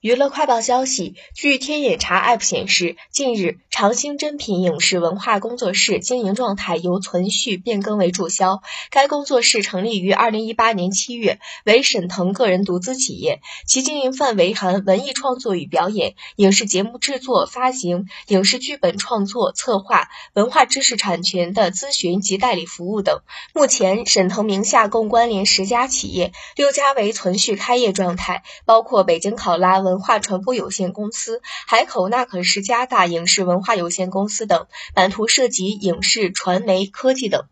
娱乐快报消息，据天眼查 App 显示，近日长兴真品影视文化工作室经营状态由存续变更为注销。该工作室成立于二零一八年七月，为沈腾个人独资企业，其经营范围含文艺创作与表演、影视节目制作发行、影视剧本创作策划、文化知识产权的咨询及代理服务等。目前，沈腾名下共关联十家企业，六家为存续开业状态，包括北京考拉。文化传播有限公司、海口纳可世加大影视文化有限公司等，版图涉及影视、传媒、科技等。